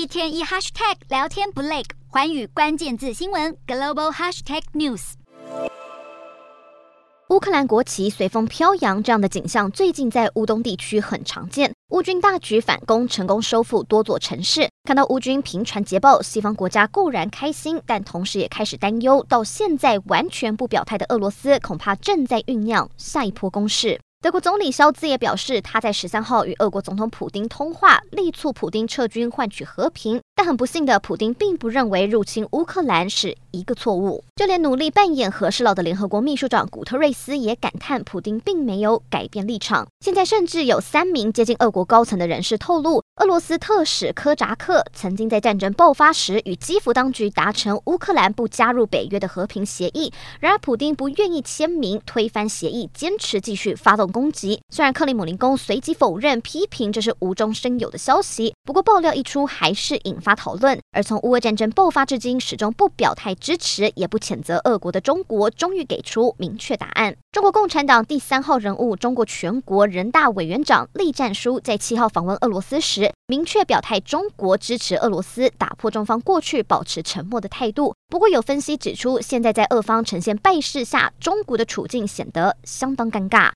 一天一 hashtag 聊天不累，环宇关键字新闻 global hashtag news。乌克兰国旗随风飘扬，这样的景象最近在乌东地区很常见。乌军大举反攻，成功收复多座城市。看到乌军频传捷报，西方国家固然开心，但同时也开始担忧。到现在完全不表态的俄罗斯，恐怕正在酝酿下一波攻势。德国总理肖兹也表示，他在十三号与俄国总统普京通话，力促普京撤军换取和平。但很不幸的，普丁并不认为入侵乌克兰是一个错误。就连努力扮演和事佬的联合国秘书长古特瑞斯也感叹，普丁并没有改变立场。现在甚至有三名接近俄国高层的人士透露，俄罗斯特使科扎克曾经在战争爆发时与基辅当局达成乌克兰不加入北约的和平协议。然而，普丁不愿意签名，推翻协议，坚持继续发动。攻击，虽然克里姆林宫随即否认，批评这是无中生有的消息，不过爆料一出，还是引发讨论。而从乌俄战争爆发至今，始终不表态支持，也不谴责俄国的中国，终于给出明确答案。中国共产党第三号人物、中国全国人大委员长栗战书在七号访问俄罗斯时，明确表态，中国支持俄罗斯打破中方过去保持沉默的态度。不过，有分析指出，现在在俄方呈现败势下，中国的处境显得相当尴尬。